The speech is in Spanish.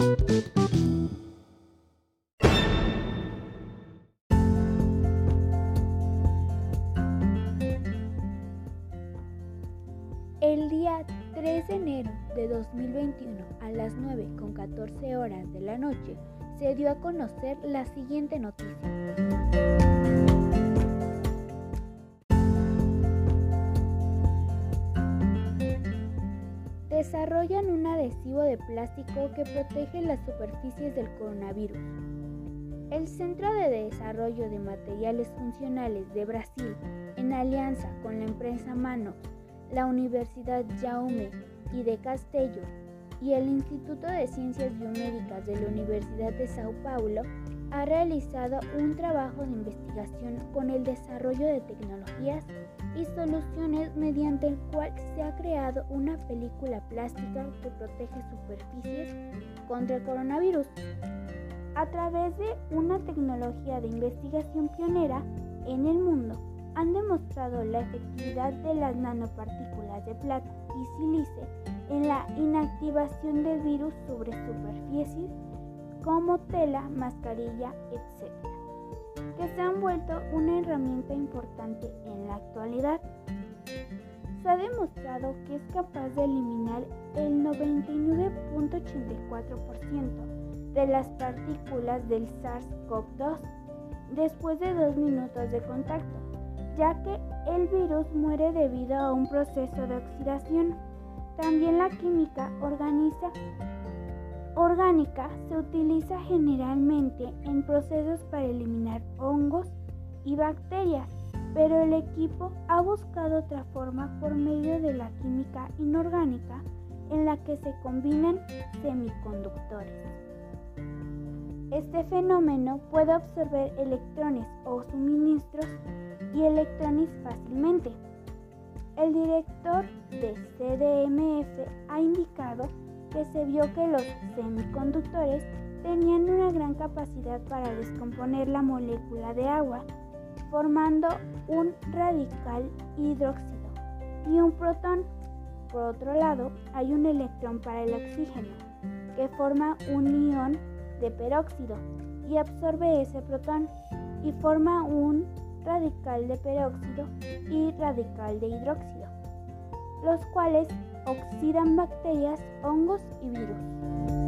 El día 3 de enero de 2021 a las 9 con 14 horas de la noche se dio a conocer la siguiente noticia. Desarrollan un adhesivo de plástico que protege las superficies del coronavirus. El Centro de Desarrollo de Materiales Funcionales de Brasil, en alianza con la empresa Mano, la Universidad Jaume y de Castello y el Instituto de Ciencias Biomédicas de la Universidad de Sao Paulo ha realizado un trabajo de investigación con el desarrollo de tecnologías y soluciones mediante el cual se ha creado una película plástica que protege superficies contra el coronavirus. A través de una tecnología de investigación pionera en el mundo, han demostrado la efectividad de las nanopartículas de plata y silice en la inactivación del virus sobre superficies como tela, mascarilla, etc., que se han vuelto una herramienta importante en la actualidad. Se ha demostrado que es capaz de eliminar el 99.84% de las partículas del SARS-CoV-2 después de dos minutos de contacto ya que el virus muere debido a un proceso de oxidación. También la química orgánica se utiliza generalmente en procesos para eliminar hongos y bacterias, pero el equipo ha buscado otra forma por medio de la química inorgánica en la que se combinan semiconductores. Este fenómeno puede absorber electrones o suministros y electrones fácilmente. El director de CDMF ha indicado que se vio que los semiconductores tenían una gran capacidad para descomponer la molécula de agua, formando un radical hidróxido y un protón. Por otro lado, hay un electrón para el oxígeno, que forma un ion de peróxido y absorbe ese protón y forma un radical de peróxido y radical de hidróxido, los cuales oxidan bacterias, hongos y virus.